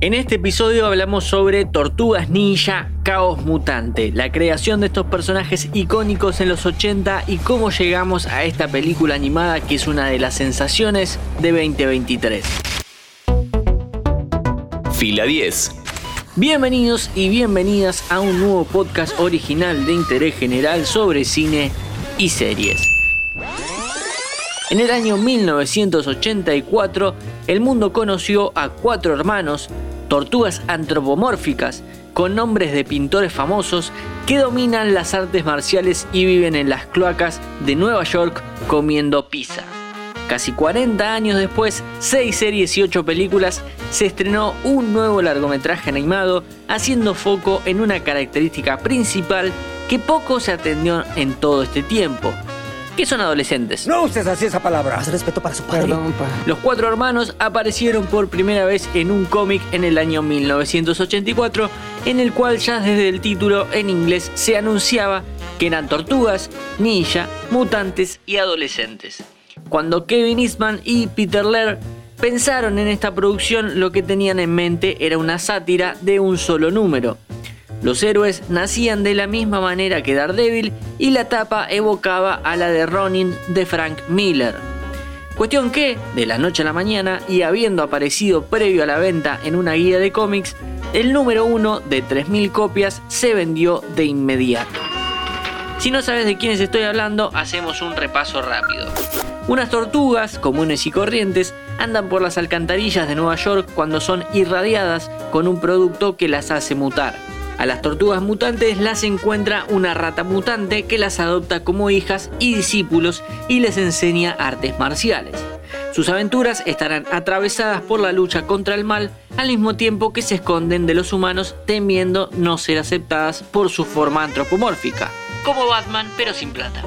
En este episodio hablamos sobre Tortugas Ninja Caos Mutante, la creación de estos personajes icónicos en los 80 y cómo llegamos a esta película animada que es una de las sensaciones de 2023. Fila 10. Bienvenidos y bienvenidas a un nuevo podcast original de interés general sobre cine y series. En el año 1984, el mundo conoció a cuatro hermanos, tortugas antropomórficas, con nombres de pintores famosos que dominan las artes marciales y viven en las cloacas de Nueva York comiendo pizza. Casi 40 años después, 6 series y 8 películas, se estrenó un nuevo largometraje animado haciendo foco en una característica principal que poco se atendió en todo este tiempo, que son adolescentes. No uses así esa palabra. Más respeto para su padre. Perdón, pa. Los cuatro hermanos aparecieron por primera vez en un cómic en el año 1984, en el cual ya desde el título en inglés se anunciaba que eran tortugas, ninja, mutantes y adolescentes. Cuando Kevin Eastman y Peter Laird pensaron en esta producción, lo que tenían en mente era una sátira de un solo número. Los héroes nacían de la misma manera que Daredevil y la tapa evocaba a la de Ronin de Frank Miller. Cuestión que, de la noche a la mañana y habiendo aparecido previo a la venta en una guía de cómics, el número uno de 3.000 copias se vendió de inmediato. Si no sabes de quiénes estoy hablando, hacemos un repaso rápido. Unas tortugas, comunes y corrientes, andan por las alcantarillas de Nueva York cuando son irradiadas con un producto que las hace mutar. A las tortugas mutantes las encuentra una rata mutante que las adopta como hijas y discípulos y les enseña artes marciales. Sus aventuras estarán atravesadas por la lucha contra el mal al mismo tiempo que se esconden de los humanos temiendo no ser aceptadas por su forma antropomórfica, como Batman pero sin plata.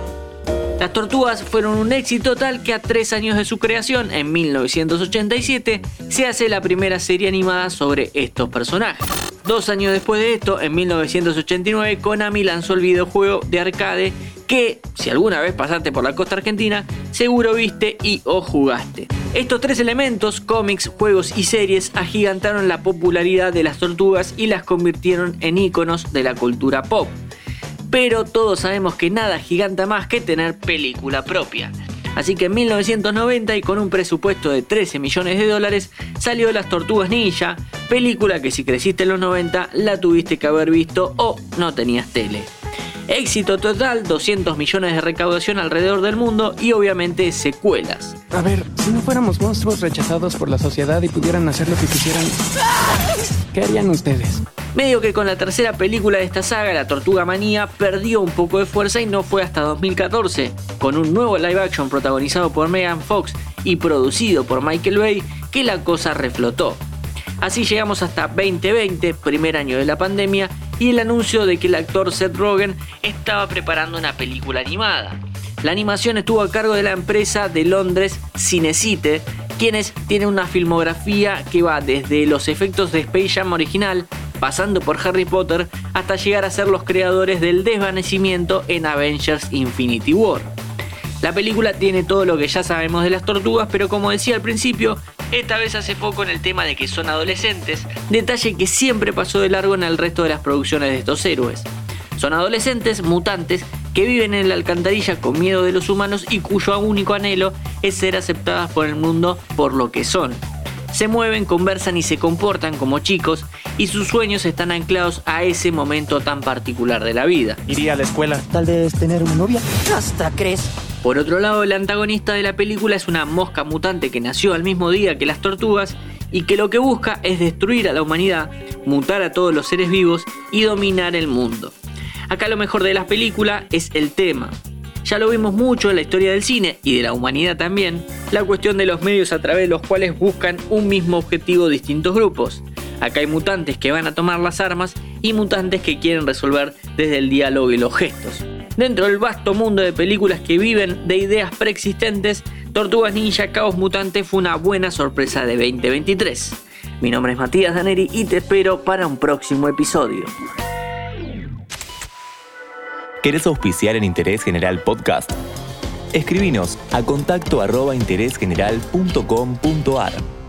Las tortugas fueron un éxito tal que a tres años de su creación, en 1987, se hace la primera serie animada sobre estos personajes. Dos años después de esto, en 1989, Konami lanzó el videojuego de arcade que, si alguna vez pasaste por la costa argentina, seguro viste y o jugaste. Estos tres elementos, cómics, juegos y series, agigantaron la popularidad de las tortugas y las convirtieron en íconos de la cultura pop. Pero todos sabemos que nada giganta más que tener película propia. Así que en 1990 y con un presupuesto de 13 millones de dólares salió Las Tortugas Ninja, película que si creciste en los 90 la tuviste que haber visto o no tenías tele. Éxito total, 200 millones de recaudación alrededor del mundo y obviamente secuelas. A ver, si no fuéramos monstruos rechazados por la sociedad y pudieran hacer lo que quisieran, ¿qué harían ustedes? Medio que con la tercera película de esta saga, La Tortuga Manía, perdió un poco de fuerza y no fue hasta 2014, con un nuevo live action protagonizado por Megan Fox y producido por Michael Bay, que la cosa reflotó. Así llegamos hasta 2020, primer año de la pandemia, y el anuncio de que el actor Seth Rogen estaba preparando una película animada. La animación estuvo a cargo de la empresa de Londres Cinecite, quienes tienen una filmografía que va desde los efectos de Space Jam original, pasando por Harry Potter, hasta llegar a ser los creadores del desvanecimiento en Avengers Infinity War. La película tiene todo lo que ya sabemos de las tortugas, pero como decía al principio, esta vez hace foco en el tema de que son adolescentes, detalle que siempre pasó de largo en el resto de las producciones de estos héroes. Son adolescentes mutantes que viven en la alcantarilla con miedo de los humanos y cuyo único anhelo es ser aceptadas por el mundo por lo que son. Se mueven, conversan y se comportan como chicos y sus sueños están anclados a ese momento tan particular de la vida. Iría a la escuela. Tal vez tener una novia. Hasta crees. Por otro lado, el antagonista de la película es una mosca mutante que nació al mismo día que las tortugas y que lo que busca es destruir a la humanidad, mutar a todos los seres vivos y dominar el mundo. Acá lo mejor de la película es el tema. Ya lo vimos mucho en la historia del cine y de la humanidad también, la cuestión de los medios a través de los cuales buscan un mismo objetivo distintos grupos. Acá hay mutantes que van a tomar las armas y mutantes que quieren resolver desde el diálogo y los gestos. Dentro del vasto mundo de películas que viven de ideas preexistentes, Tortugas Ninja Caos Mutante fue una buena sorpresa de 2023. Mi nombre es Matías Daneri y te espero para un próximo episodio. ¿Querés auspiciar en Interés General Podcast? Escribinos a contacto arroba interésgeneral.com.ar.